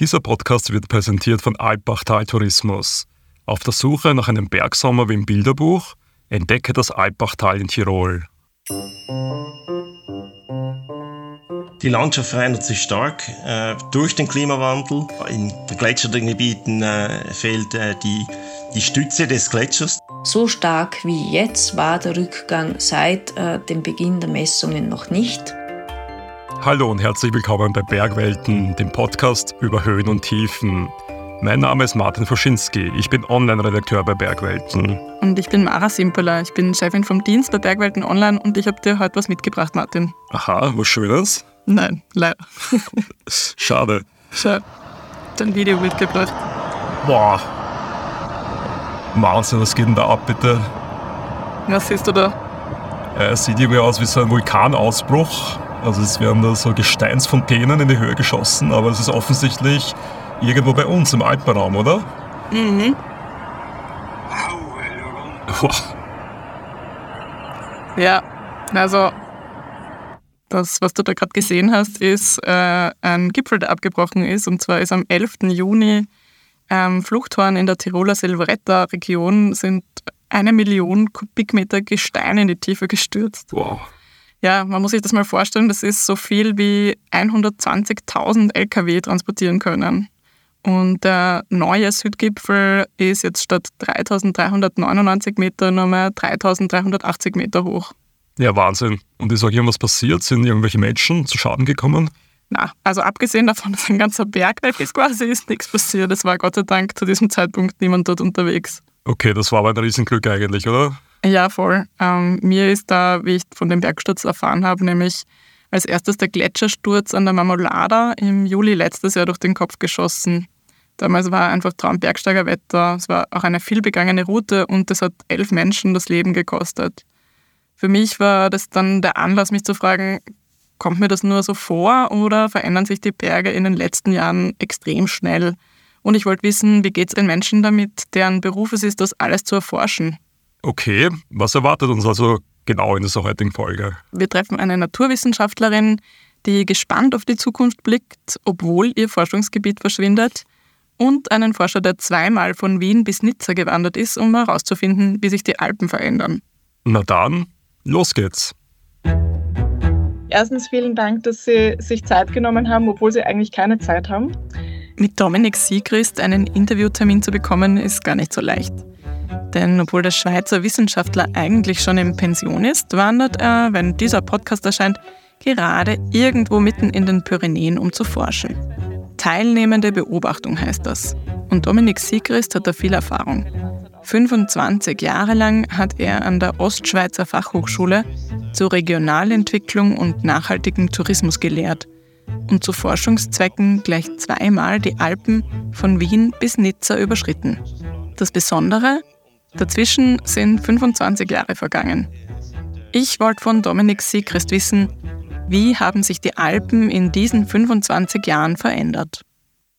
Dieser Podcast wird präsentiert von Alpbachtal Tourismus. Auf der Suche nach einem Bergsommer wie im Bilderbuch entdecke das Alpbachtal in Tirol. Die Landschaft verändert sich stark äh, durch den Klimawandel. In vergletscherten Gebieten äh, fehlt äh, die, die Stütze des Gletschers. So stark wie jetzt war der Rückgang seit äh, dem Beginn der Messungen noch nicht. Hallo und herzlich willkommen bei Bergwelten, dem Podcast über Höhen und Tiefen. Mein Name ist Martin Foschinski, ich bin Online-Redakteur bei Bergwelten. Und ich bin Mara Simpeler, ich bin Chefin vom Dienst bei Bergwelten Online und ich habe dir heute was mitgebracht, Martin. Aha, was Schönes? Nein, leider. Schade. Schau, dein Video mitgebracht. Boah. Wahnsinn, was geht denn da ab, bitte? Was siehst du da? Es sieht irgendwie aus wie so ein Vulkanausbruch. Also es werden da so Gesteinsfontänen in die Höhe geschossen, aber es ist offensichtlich irgendwo bei uns im Alpenraum, oder? Mhm. Boah. Ja, also das, was du da gerade gesehen hast, ist äh, ein Gipfel, der abgebrochen ist. Und zwar ist am 11. Juni am Fluchthorn in der Tiroler Silvretta-Region sind eine Million Kubikmeter Gestein in die Tiefe gestürzt. Wow. Ja, man muss sich das mal vorstellen, das ist so viel wie 120.000 Lkw transportieren können. Und der neue Südgipfel ist jetzt statt 3399 Meter nur mehr 3380 Meter hoch. Ja, Wahnsinn. Und ist auch irgendwas passiert? Sind irgendwelche Menschen zu Schaden gekommen? Na, also abgesehen davon, dass ein ganzer Berg weg ist, quasi ist nichts passiert. Es war Gott sei Dank zu diesem Zeitpunkt niemand dort unterwegs. Okay, das war aber ein Riesenglück eigentlich, oder? Ja, voll. Ähm, mir ist da, wie ich von dem Bergsturz erfahren habe, nämlich als erstes der Gletschersturz an der Marmolada im Juli letztes Jahr durch den Kopf geschossen. Damals war einfach Traumbergsteigerwetter. Es war auch eine vielbegangene Route und es hat elf Menschen das Leben gekostet. Für mich war das dann der Anlass, mich zu fragen, kommt mir das nur so vor oder verändern sich die Berge in den letzten Jahren extrem schnell? Und ich wollte wissen, wie geht es den Menschen damit, deren Beruf es ist, das alles zu erforschen? Okay, was erwartet uns also genau in dieser heutigen Folge? Wir treffen eine Naturwissenschaftlerin, die gespannt auf die Zukunft blickt, obwohl ihr Forschungsgebiet verschwindet, und einen Forscher, der zweimal von Wien bis Nizza gewandert ist, um herauszufinden, wie sich die Alpen verändern. Na dann, los geht's. Erstens vielen Dank, dass Sie sich Zeit genommen haben, obwohl Sie eigentlich keine Zeit haben. Mit Dominik Siegrist einen Interviewtermin zu bekommen, ist gar nicht so leicht. Denn obwohl der Schweizer Wissenschaftler eigentlich schon in Pension ist, wandert er, wenn dieser Podcast erscheint, gerade irgendwo mitten in den Pyrenäen, um zu forschen. Teilnehmende Beobachtung heißt das. Und Dominik Siegrist hat da viel Erfahrung. 25 Jahre lang hat er an der Ostschweizer Fachhochschule zur Regionalentwicklung und nachhaltigen Tourismus gelehrt und zu Forschungszwecken gleich zweimal die Alpen von Wien bis Nizza überschritten. Das Besondere, dazwischen sind 25 Jahre vergangen. Ich wollte von Dominik Siegrist wissen, wie haben sich die Alpen in diesen 25 Jahren verändert?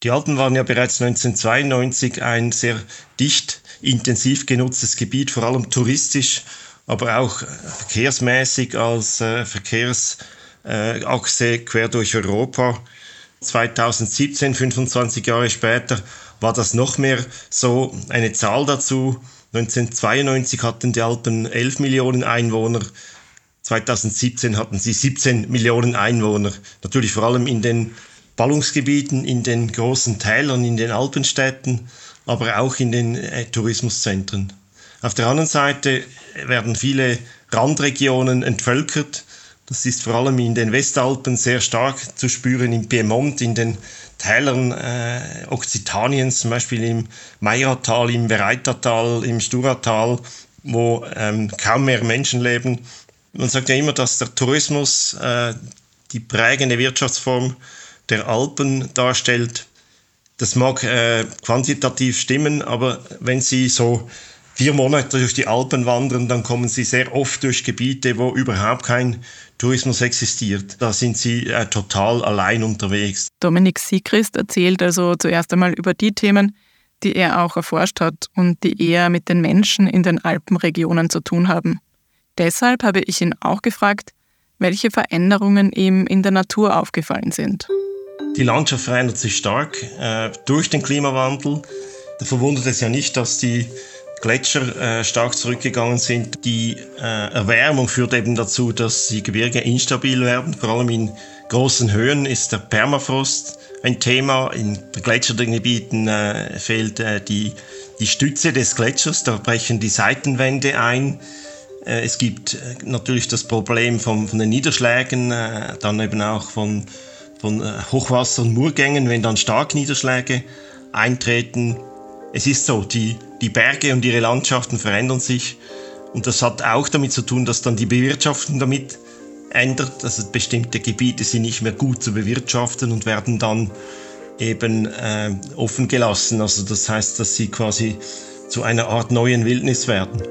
Die Alpen waren ja bereits 1992 ein sehr dicht, intensiv genutztes Gebiet, vor allem touristisch, aber auch verkehrsmäßig als äh, Verkehrsachse quer durch Europa. 2017, 25 Jahre später, war das noch mehr so eine Zahl dazu. 1992 hatten die Alpen 11 Millionen Einwohner, 2017 hatten sie 17 Millionen Einwohner. Natürlich vor allem in den Ballungsgebieten, in den großen Tälern, in den Alpenstädten, aber auch in den äh, Tourismuszentren. Auf der anderen Seite werden viele Randregionen entvölkert. Das ist vor allem in den Westalpen sehr stark zu spüren, im Piemont, in den Tälern äh, Okzitaniens, zum Beispiel im Meiratal, im Bereitertal, im Sturatal, wo ähm, kaum mehr Menschen leben. Man sagt ja immer, dass der Tourismus äh, die prägende Wirtschaftsform der Alpen darstellt. Das mag äh, quantitativ stimmen, aber wenn Sie so vier Monate durch die Alpen wandern, dann kommen Sie sehr oft durch Gebiete, wo überhaupt kein Tourismus existiert. Da sind Sie äh, total allein unterwegs. Dominik Siegrist erzählt also zuerst einmal über die Themen, die er auch erforscht hat und die eher mit den Menschen in den Alpenregionen zu tun haben. Deshalb habe ich ihn auch gefragt, welche Veränderungen ihm in der Natur aufgefallen sind. Die Landschaft verändert sich stark äh, durch den Klimawandel. Da verwundert es ja nicht, dass die Gletscher äh, stark zurückgegangen sind. Die äh, Erwärmung führt eben dazu, dass die Gebirge instabil werden. Vor allem in großen Höhen ist der Permafrost ein Thema. In gletscherten Gebieten äh, fehlt äh, die, die Stütze des Gletschers, da brechen die Seitenwände ein. Äh, es gibt äh, natürlich das Problem von, von den Niederschlägen, dann eben auch von, von Hochwasser- und Murgängen, wenn dann stark Niederschläge eintreten. Es ist so, die, die Berge und ihre Landschaften verändern sich und das hat auch damit zu tun, dass dann die Bewirtschaftung damit ändert. Also bestimmte Gebiete sind nicht mehr gut zu bewirtschaften und werden dann eben äh, offen gelassen. Also das heißt, dass sie quasi zu einer Art neuen Wildnis werden.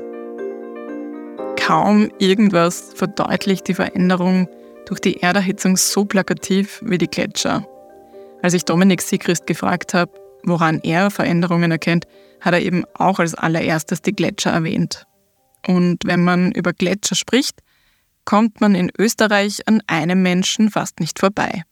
Kaum irgendwas verdeutlicht die Veränderung durch die Erderhitzung so plakativ wie die Gletscher. Als ich Dominik Sigrist gefragt habe, woran er Veränderungen erkennt, hat er eben auch als allererstes die Gletscher erwähnt. Und wenn man über Gletscher spricht, kommt man in Österreich an einem Menschen fast nicht vorbei.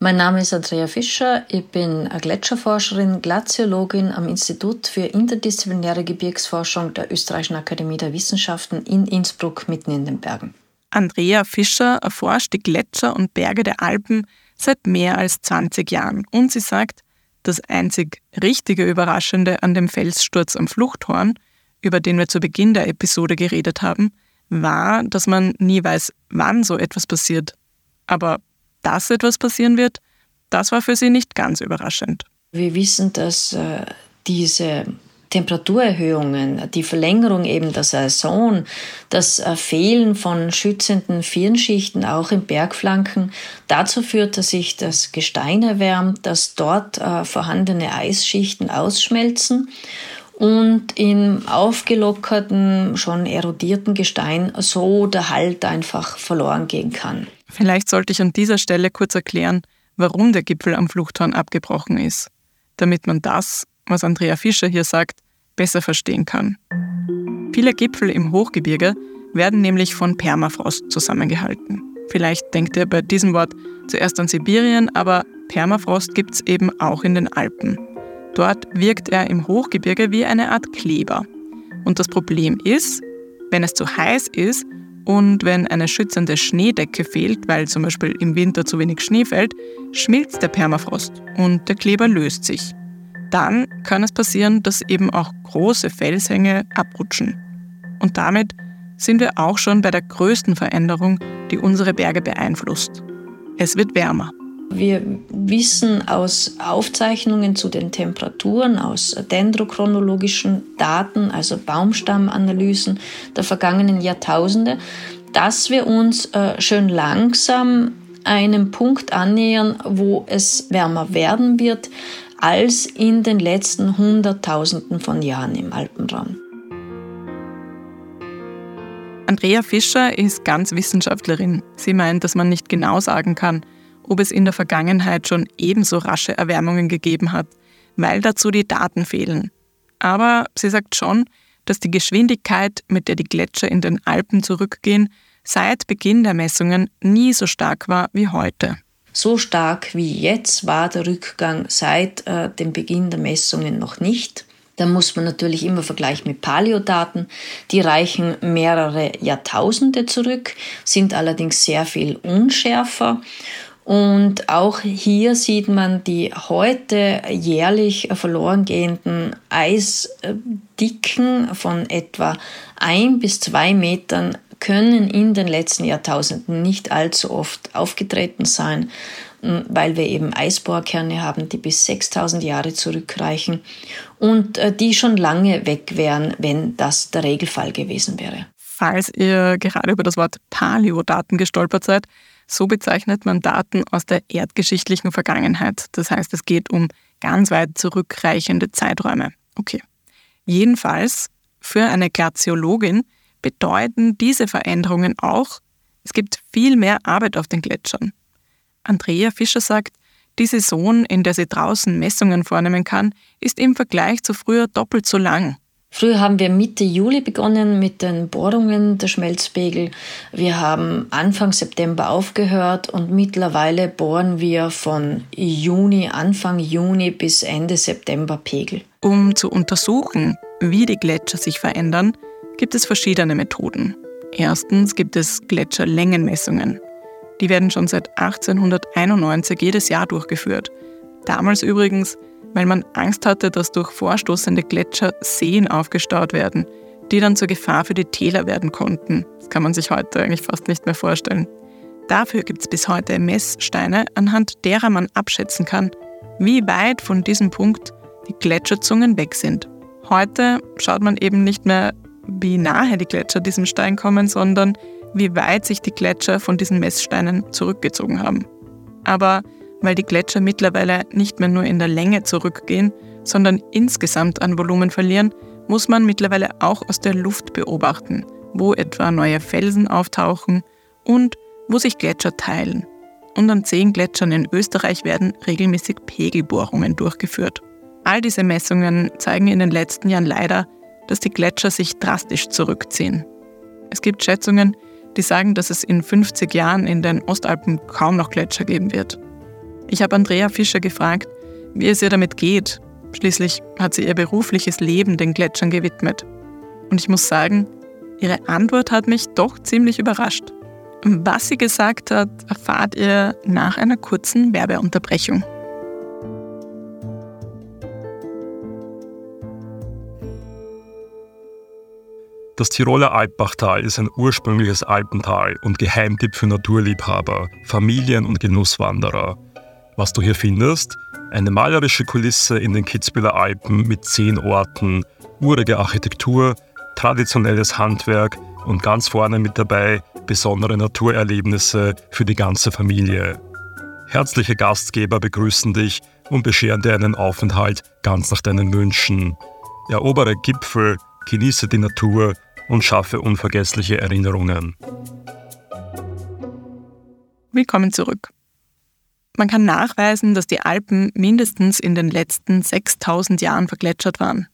Mein Name ist Andrea Fischer, ich bin Gletscherforscherin, Glaziologin am Institut für interdisziplinäre Gebirgsforschung der Österreichischen Akademie der Wissenschaften in Innsbruck mitten in den Bergen. Andrea Fischer erforscht die Gletscher und Berge der Alpen seit mehr als 20 Jahren und sie sagt, das einzig richtige Überraschende an dem Felssturz am Fluchthorn, über den wir zu Beginn der Episode geredet haben, war, dass man nie weiß, wann so etwas passiert. Aber dass etwas passieren wird, das war für sie nicht ganz überraschend. Wir wissen, dass äh, diese Temperaturerhöhungen, die Verlängerung eben der Saison, das äh, Fehlen von schützenden Firnschichten auch in Bergflanken dazu führt, dass sich das Gestein erwärmt, dass dort äh, vorhandene Eisschichten ausschmelzen und im aufgelockerten, schon erodierten Gestein so der Halt einfach verloren gehen kann. Vielleicht sollte ich an dieser Stelle kurz erklären, warum der Gipfel am Fluchthorn abgebrochen ist, damit man das, was Andrea Fischer hier sagt, besser verstehen kann. Viele Gipfel im Hochgebirge werden nämlich von Permafrost zusammengehalten. Vielleicht denkt ihr bei diesem Wort zuerst an Sibirien, aber Permafrost gibt es eben auch in den Alpen. Dort wirkt er im Hochgebirge wie eine Art Kleber. Und das Problem ist, wenn es zu heiß ist und wenn eine schützende Schneedecke fehlt, weil zum Beispiel im Winter zu wenig Schnee fällt, schmilzt der Permafrost und der Kleber löst sich. Dann kann es passieren, dass eben auch große Felshänge abrutschen. Und damit sind wir auch schon bei der größten Veränderung, die unsere Berge beeinflusst. Es wird wärmer. Wir wissen aus Aufzeichnungen zu den Temperaturen, aus dendrochronologischen Daten, also Baumstammanalysen der vergangenen Jahrtausende, dass wir uns äh, schön langsam einem Punkt annähern, wo es wärmer werden wird als in den letzten Hunderttausenden von Jahren im Alpenraum. Andrea Fischer ist ganz Wissenschaftlerin. Sie meint, dass man nicht genau sagen kann, ob es in der Vergangenheit schon ebenso rasche Erwärmungen gegeben hat, weil dazu die Daten fehlen. Aber sie sagt schon, dass die Geschwindigkeit, mit der die Gletscher in den Alpen zurückgehen, seit Beginn der Messungen nie so stark war wie heute. So stark wie jetzt war der Rückgang seit äh, dem Beginn der Messungen noch nicht. Da muss man natürlich immer vergleichen mit Paleodaten. Die reichen mehrere Jahrtausende zurück, sind allerdings sehr viel unschärfer und auch hier sieht man die heute jährlich verloren gehenden Eisdicken von etwa ein bis zwei Metern können in den letzten Jahrtausenden nicht allzu oft aufgetreten sein, weil wir eben Eisbohrkerne haben, die bis 6000 Jahre zurückreichen und äh, die schon lange weg wären, wenn das der Regelfall gewesen wäre. Falls ihr gerade über das Wort Paleodaten gestolpert seid, so bezeichnet man Daten aus der erdgeschichtlichen Vergangenheit. Das heißt, es geht um ganz weit zurückreichende Zeiträume. Okay. Jedenfalls, für eine Glaziologin bedeuten diese Veränderungen auch, es gibt viel mehr Arbeit auf den Gletschern. Andrea Fischer sagt, die Saison, in der sie draußen Messungen vornehmen kann, ist im Vergleich zu früher doppelt so lang. Früher haben wir Mitte Juli begonnen mit den Bohrungen der Schmelzpegel. Wir haben Anfang September aufgehört und mittlerweile bohren wir von Juni, Anfang Juni bis Ende September Pegel. Um zu untersuchen, wie die Gletscher sich verändern, gibt es verschiedene Methoden. Erstens gibt es Gletscherlängenmessungen. Die werden schon seit 1891 jedes Jahr durchgeführt. Damals übrigens weil man Angst hatte, dass durch vorstoßende Gletscher Seen aufgestaut werden, die dann zur Gefahr für die Täler werden konnten. Das kann man sich heute eigentlich fast nicht mehr vorstellen. Dafür gibt es bis heute Messsteine, anhand derer man abschätzen kann, wie weit von diesem Punkt die Gletscherzungen weg sind. Heute schaut man eben nicht mehr, wie nahe die Gletscher diesem Stein kommen, sondern wie weit sich die Gletscher von diesen Messsteinen zurückgezogen haben. Aber weil die Gletscher mittlerweile nicht mehr nur in der Länge zurückgehen, sondern insgesamt an Volumen verlieren, muss man mittlerweile auch aus der Luft beobachten, wo etwa neue Felsen auftauchen und wo sich Gletscher teilen. Und an zehn Gletschern in Österreich werden regelmäßig Pegelbohrungen durchgeführt. All diese Messungen zeigen in den letzten Jahren leider, dass die Gletscher sich drastisch zurückziehen. Es gibt Schätzungen, die sagen, dass es in 50 Jahren in den Ostalpen kaum noch Gletscher geben wird. Ich habe Andrea Fischer gefragt, wie es ihr damit geht. Schließlich hat sie ihr berufliches Leben den Gletschern gewidmet. Und ich muss sagen, ihre Antwort hat mich doch ziemlich überrascht. Was sie gesagt hat, erfahrt ihr nach einer kurzen Werbeunterbrechung. Das Tiroler Alpbachtal ist ein ursprüngliches Alpental und Geheimtipp für Naturliebhaber, Familien- und Genusswanderer. Was du hier findest, eine malerische Kulisse in den Kitzbüheler Alpen mit zehn Orten, urige Architektur, traditionelles Handwerk und ganz vorne mit dabei besondere Naturerlebnisse für die ganze Familie. Herzliche Gastgeber begrüßen dich und bescheren dir einen Aufenthalt ganz nach deinen Wünschen. Erobere Gipfel, genieße die Natur und schaffe unvergessliche Erinnerungen. Willkommen zurück. Man kann nachweisen, dass die Alpen mindestens in den letzten 6000 Jahren vergletschert waren.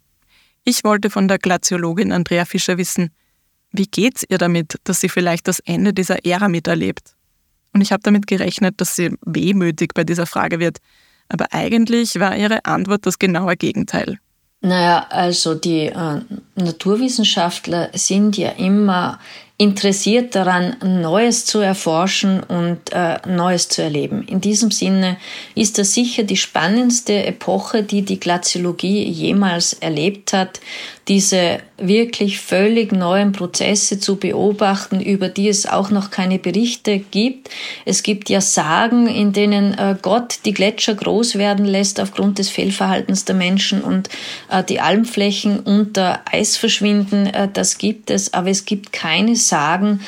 Ich wollte von der Glaziologin Andrea Fischer wissen, wie geht's ihr damit, dass sie vielleicht das Ende dieser Ära miterlebt? Und ich habe damit gerechnet, dass sie wehmütig bei dieser Frage wird. Aber eigentlich war ihre Antwort das genaue Gegenteil. Naja, also die äh, Naturwissenschaftler sind ja immer interessiert daran, Neues zu erforschen und äh, Neues zu erleben. In diesem Sinne ist das sicher die spannendste Epoche, die die Glaziologie jemals erlebt hat diese wirklich völlig neuen Prozesse zu beobachten, über die es auch noch keine Berichte gibt. Es gibt ja Sagen, in denen äh, Gott die Gletscher groß werden lässt aufgrund des Fehlverhaltens der Menschen und äh, die Almflächen unter Eis verschwinden. Äh, das gibt es, aber es gibt keine Sagen,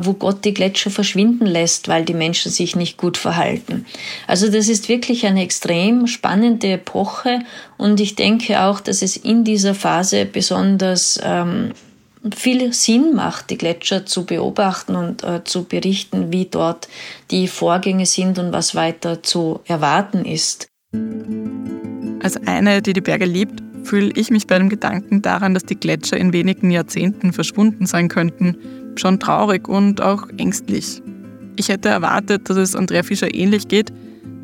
wo Gott die Gletscher verschwinden lässt, weil die Menschen sich nicht gut verhalten. Also das ist wirklich eine extrem spannende Epoche und ich denke auch, dass es in dieser Phase besonders ähm, viel Sinn macht, die Gletscher zu beobachten und äh, zu berichten, wie dort die Vorgänge sind und was weiter zu erwarten ist. Als eine, die die Berge liebt, fühle ich mich bei dem Gedanken daran, dass die Gletscher in wenigen Jahrzehnten verschwunden sein könnten, schon traurig und auch ängstlich. Ich hätte erwartet, dass es Andrea Fischer ähnlich geht,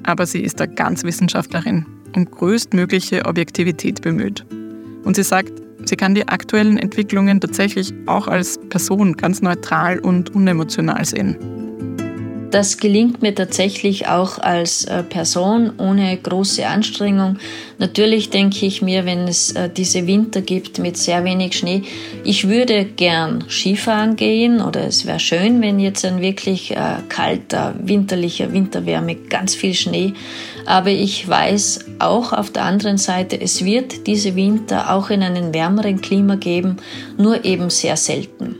aber sie ist da ganz Wissenschaftlerin und größtmögliche Objektivität bemüht. Und sie sagt, sie kann die aktuellen Entwicklungen tatsächlich auch als Person ganz neutral und unemotional sehen. Das gelingt mir tatsächlich auch als äh, Person ohne große Anstrengung. Natürlich denke ich mir, wenn es äh, diese Winter gibt mit sehr wenig Schnee, ich würde gern Skifahren gehen oder es wäre schön, wenn jetzt ein wirklich äh, kalter, winterlicher Winter wäre mit ganz viel Schnee. Aber ich weiß auch auf der anderen Seite, es wird diese Winter auch in einem wärmeren Klima geben, nur eben sehr selten.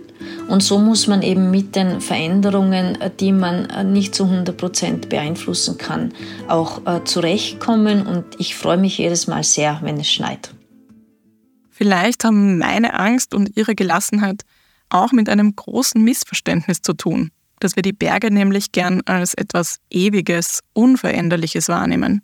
Und so muss man eben mit den Veränderungen, äh, die man äh, nicht zu 100 Prozent beeinflussen kann, auch äh, zurechtkommen. Und ich freue mich jedes Mal sehr, wenn es schneit. Vielleicht haben meine Angst und ihre Gelassenheit auch mit einem großen Missverständnis zu tun, dass wir die Berge nämlich gern als etwas Ewiges, Unveränderliches wahrnehmen.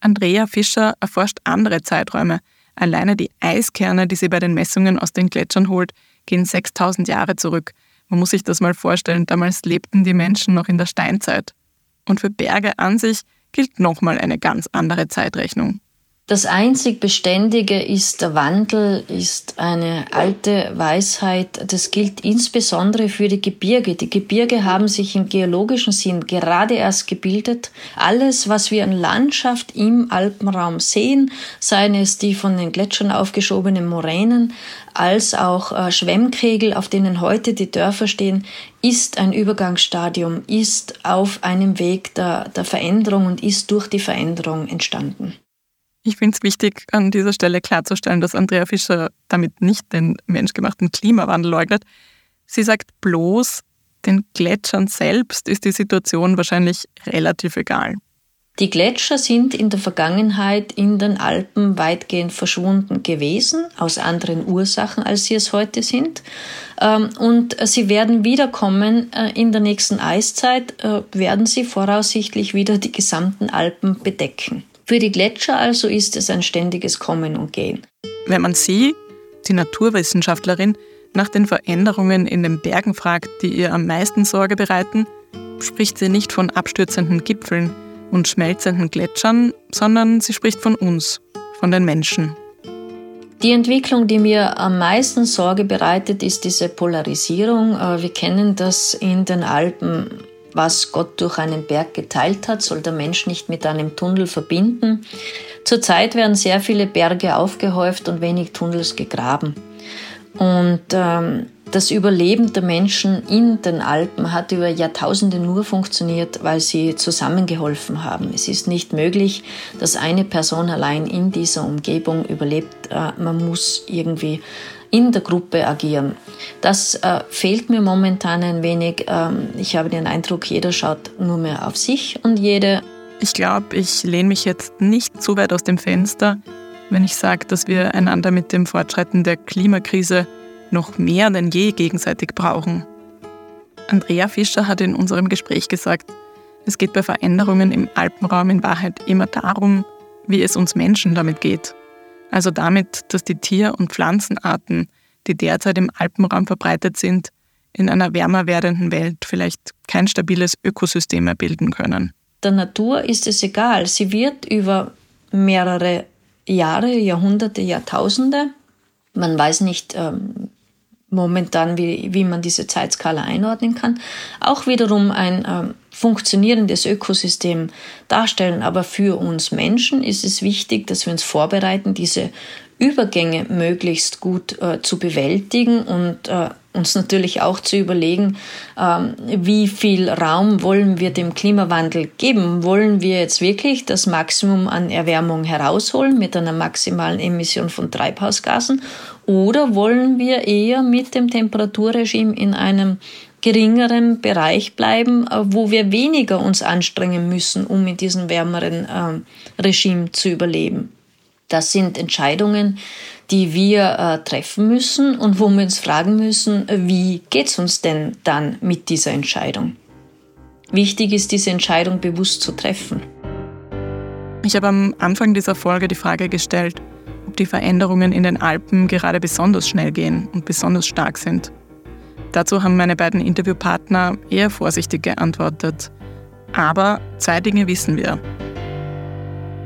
Andrea Fischer erforscht andere Zeiträume, Alleine die Eiskerne, die sie bei den Messungen aus den Gletschern holt, gehen 6000 Jahre zurück. Man muss sich das mal vorstellen, damals lebten die Menschen noch in der Steinzeit. Und für Berge an sich gilt nochmal eine ganz andere Zeitrechnung. Das einzig Beständige ist der Wandel, ist eine alte Weisheit. Das gilt insbesondere für die Gebirge. Die Gebirge haben sich im geologischen Sinn gerade erst gebildet. Alles, was wir an Landschaft im Alpenraum sehen, seien es die von den Gletschern aufgeschobenen Moränen, als auch äh, Schwemmkegel, auf denen heute die Dörfer stehen, ist ein Übergangsstadium, ist auf einem Weg der, der Veränderung und ist durch die Veränderung entstanden. Ich finde es wichtig, an dieser Stelle klarzustellen, dass Andrea Fischer damit nicht den menschgemachten Klimawandel leugnet. Sie sagt bloß, den Gletschern selbst ist die Situation wahrscheinlich relativ egal. Die Gletscher sind in der Vergangenheit in den Alpen weitgehend verschwunden gewesen, aus anderen Ursachen, als sie es heute sind. Ähm, und sie werden wiederkommen. Äh, in der nächsten Eiszeit äh, werden sie voraussichtlich wieder die gesamten Alpen bedecken. Für die Gletscher also ist es ein ständiges Kommen und Gehen. Wenn man sie, die Naturwissenschaftlerin, nach den Veränderungen in den Bergen fragt, die ihr am meisten Sorge bereiten, spricht sie nicht von abstürzenden Gipfeln und schmelzenden Gletschern, sondern sie spricht von uns, von den Menschen. Die Entwicklung, die mir am meisten Sorge bereitet, ist diese Polarisierung. Äh, wir kennen das in den Alpen was Gott durch einen Berg geteilt hat, soll der Mensch nicht mit einem Tunnel verbinden. Zurzeit werden sehr viele Berge aufgehäuft und wenig Tunnels gegraben. Und ähm, das Überleben der Menschen in den Alpen hat über Jahrtausende nur funktioniert, weil sie zusammengeholfen haben. Es ist nicht möglich, dass eine Person allein in dieser Umgebung überlebt. Äh, man muss irgendwie in der Gruppe agieren. Das äh, fehlt mir momentan ein wenig. Ähm, ich habe den Eindruck, jeder schaut nur mehr auf sich und jede. Ich glaube, ich lehne mich jetzt nicht zu weit aus dem Fenster, wenn ich sage, dass wir einander mit dem Fortschreiten der Klimakrise noch mehr denn je gegenseitig brauchen. Andrea Fischer hat in unserem Gespräch gesagt, es geht bei Veränderungen im Alpenraum in Wahrheit immer darum, wie es uns Menschen damit geht. Also damit, dass die Tier- und Pflanzenarten, die derzeit im Alpenraum verbreitet sind, in einer wärmer werdenden Welt vielleicht kein stabiles Ökosystem mehr bilden können. Der Natur ist es egal. Sie wird über mehrere Jahre, Jahrhunderte, Jahrtausende, man weiß nicht ähm, momentan, wie, wie man diese Zeitskala einordnen kann, auch wiederum ein ähm, funktionierendes Ökosystem darstellen. Aber für uns Menschen ist es wichtig, dass wir uns vorbereiten, diese Übergänge möglichst gut äh, zu bewältigen und äh, uns natürlich auch zu überlegen, ähm, wie viel Raum wollen wir dem Klimawandel geben? Wollen wir jetzt wirklich das Maximum an Erwärmung herausholen mit einer maximalen Emission von Treibhausgasen? Oder wollen wir eher mit dem Temperaturregime in einem geringeren Bereich bleiben, äh, wo wir weniger uns anstrengen müssen, um in diesem wärmeren äh, Regime zu überleben. Das sind Entscheidungen, die wir äh, treffen müssen und wo wir uns fragen müssen, wie geht es uns denn dann mit dieser Entscheidung? Wichtig ist, diese Entscheidung bewusst zu treffen. Ich habe am Anfang dieser Folge die Frage gestellt, ob die Veränderungen in den Alpen gerade besonders schnell gehen und besonders stark sind. Dazu haben meine beiden Interviewpartner eher vorsichtig geantwortet. Aber zwei Dinge wissen wir.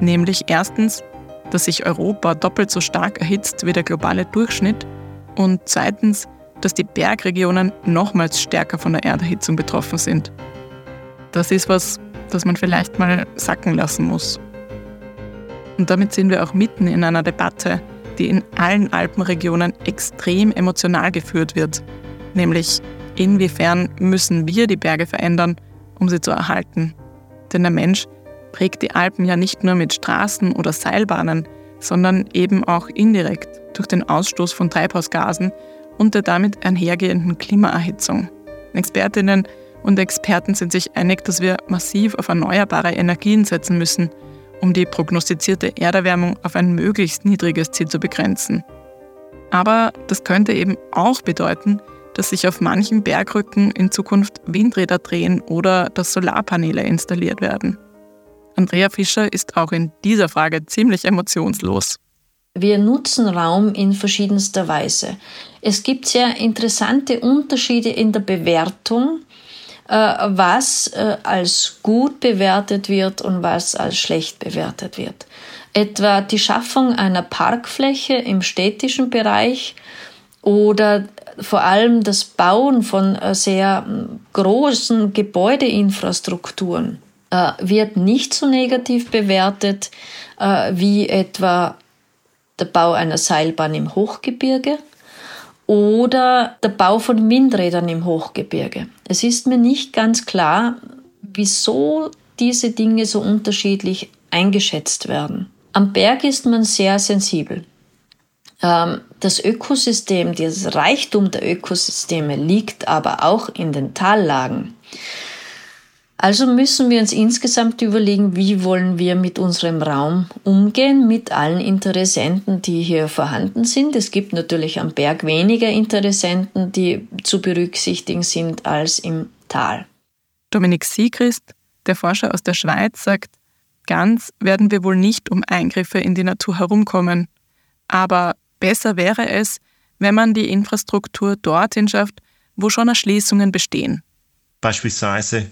Nämlich erstens, dass sich Europa doppelt so stark erhitzt wie der globale Durchschnitt und zweitens, dass die Bergregionen nochmals stärker von der Erderhitzung betroffen sind. Das ist was, das man vielleicht mal sacken lassen muss. Und damit sind wir auch mitten in einer Debatte, die in allen Alpenregionen extrem emotional geführt wird nämlich inwiefern müssen wir die Berge verändern, um sie zu erhalten. Denn der Mensch prägt die Alpen ja nicht nur mit Straßen oder Seilbahnen, sondern eben auch indirekt durch den Ausstoß von Treibhausgasen und der damit einhergehenden Klimaerhitzung. Expertinnen und Experten sind sich einig, dass wir massiv auf erneuerbare Energien setzen müssen, um die prognostizierte Erderwärmung auf ein möglichst niedriges Ziel zu begrenzen. Aber das könnte eben auch bedeuten, dass sich auf manchen Bergrücken in Zukunft Windräder drehen oder dass Solarpaneele installiert werden. Andrea Fischer ist auch in dieser Frage ziemlich emotionslos. Wir nutzen Raum in verschiedenster Weise. Es gibt sehr interessante Unterschiede in der Bewertung, äh, was äh, als gut bewertet wird und was als schlecht bewertet wird. Etwa die Schaffung einer Parkfläche im städtischen Bereich oder vor allem das Bauen von äh, sehr hm, großen Gebäudeinfrastrukturen wird nicht so negativ bewertet wie etwa der Bau einer Seilbahn im Hochgebirge oder der Bau von Windrädern im Hochgebirge. Es ist mir nicht ganz klar, wieso diese Dinge so unterschiedlich eingeschätzt werden. Am Berg ist man sehr sensibel. Ähm, das Ökosystem, das Reichtum der Ökosysteme liegt aber auch in den Tallagen. Also müssen wir uns insgesamt überlegen, wie wollen wir mit unserem Raum umgehen, mit allen Interessenten, die hier vorhanden sind. Es gibt natürlich am Berg weniger Interessenten, die zu berücksichtigen sind als im Tal. Dominik Siegrist, der Forscher aus der Schweiz, sagt, ganz werden wir wohl nicht um Eingriffe in die Natur herumkommen. Aber besser wäre es, wenn man die Infrastruktur dorthin schafft, wo schon Erschließungen bestehen. Beispielsweise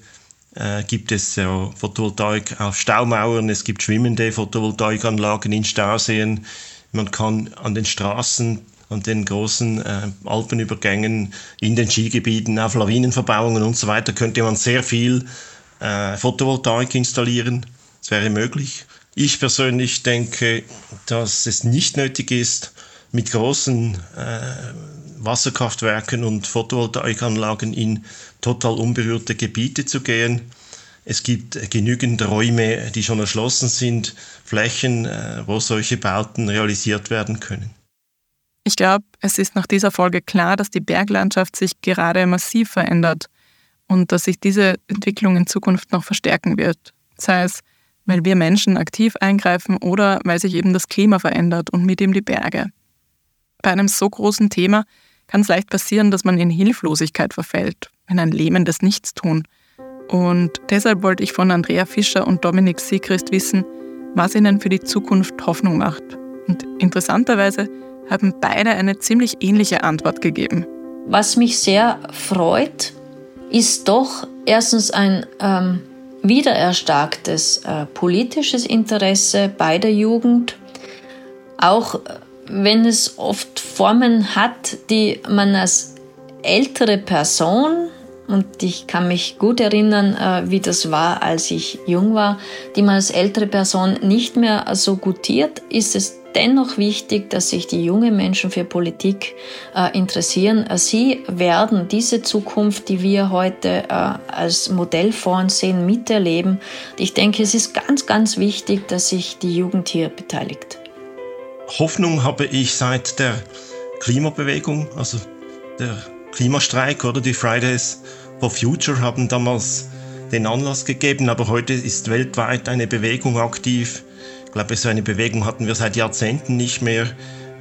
äh, gibt es ja Photovoltaik auf Staumauern, es gibt schwimmende Photovoltaikanlagen in Stauseen. Man kann an den Straßen, an den großen äh, Alpenübergängen, in den Skigebieten, auf Lawinenverbauungen und so weiter, könnte man sehr viel äh, Photovoltaik installieren. Das wäre möglich. Ich persönlich denke, dass es nicht nötig ist, mit großen äh, Wasserkraftwerken und Photovoltaikanlagen in total unberührte Gebiete zu gehen. Es gibt genügend Räume, die schon erschlossen sind, Flächen, äh, wo solche Bauten realisiert werden können. Ich glaube, es ist nach dieser Folge klar, dass die Berglandschaft sich gerade massiv verändert und dass sich diese Entwicklung in Zukunft noch verstärken wird. Sei es, weil wir Menschen aktiv eingreifen oder weil sich eben das Klima verändert und mit ihm die Berge. Bei einem so großen Thema kann es leicht passieren, dass man in Hilflosigkeit verfällt, in ein lähmendes Nichtstun. Und deshalb wollte ich von Andrea Fischer und Dominik Siegrist wissen, was ihnen für die Zukunft Hoffnung macht. Und interessanterweise haben beide eine ziemlich ähnliche Antwort gegeben. Was mich sehr freut, ist doch erstens ein ähm, wiedererstarktes äh, politisches Interesse bei der Jugend, auch wenn es oft Formen hat, die man als ältere Person, und ich kann mich gut erinnern, äh, wie das war, als ich jung war, die man als ältere Person nicht mehr so gutiert, ist es dennoch wichtig, dass sich die jungen Menschen für Politik äh, interessieren. Sie werden diese Zukunft, die wir heute äh, als Modell vor uns sehen, miterleben. Ich denke, es ist ganz, ganz wichtig, dass sich die Jugend hier beteiligt. Hoffnung habe ich seit der Klimabewegung, also der Klimastreik oder die Fridays for Future haben damals den Anlass gegeben, aber heute ist weltweit eine Bewegung aktiv. Ich glaube, so eine Bewegung hatten wir seit Jahrzehnten nicht mehr,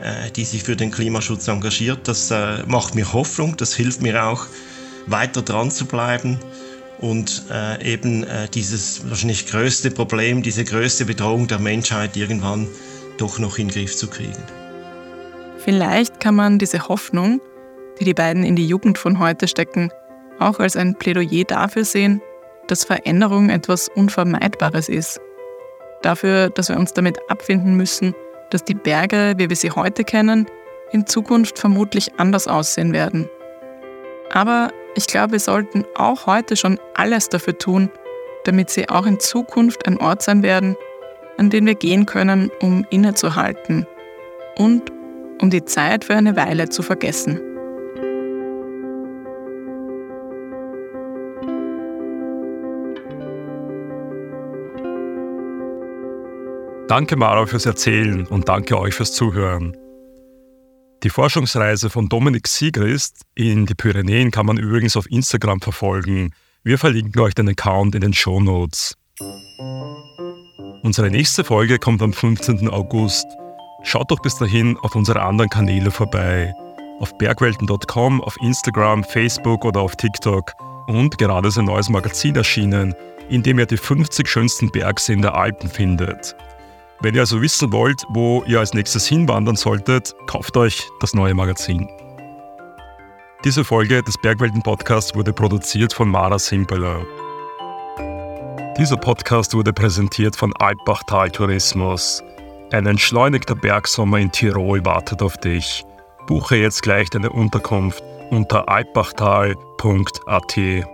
äh, die sich für den Klimaschutz engagiert. Das äh, macht mir Hoffnung, das hilft mir auch, weiter dran zu bleiben und äh, eben dieses wahrscheinlich größte Problem, diese größte Bedrohung der Menschheit irgendwann doch noch in den Griff zu kriegen. Vielleicht kann man diese Hoffnung, die die beiden in die Jugend von heute stecken, auch als ein Plädoyer dafür sehen, dass Veränderung etwas Unvermeidbares ist. Dafür, dass wir uns damit abfinden müssen, dass die Berge, wie wir sie heute kennen, in Zukunft vermutlich anders aussehen werden. Aber ich glaube, wir sollten auch heute schon alles dafür tun, damit sie auch in Zukunft ein Ort sein werden, an den wir gehen können, um innezuhalten und um die Zeit für eine Weile zu vergessen. Danke Mara fürs Erzählen und danke euch fürs Zuhören. Die Forschungsreise von Dominik Siegrist in die Pyrenäen kann man übrigens auf Instagram verfolgen. Wir verlinken euch den Account in den Show Notes. Unsere nächste Folge kommt am 15. August. Schaut doch bis dahin auf unsere anderen Kanäle vorbei. Auf bergwelten.com, auf Instagram, Facebook oder auf TikTok. Und gerade ist ein neues Magazin erschienen, in dem ihr die 50 schönsten Bergseen der Alpen findet. Wenn ihr also wissen wollt, wo ihr als nächstes hinwandern solltet, kauft euch das neue Magazin. Diese Folge des Bergwelten-Podcasts wurde produziert von Mara Simpeler. Dieser Podcast wurde präsentiert von Alpbachtal Tourismus. Ein entschleunigter Bergsommer in Tirol wartet auf dich. Buche jetzt gleich deine Unterkunft unter alpbachtal.at.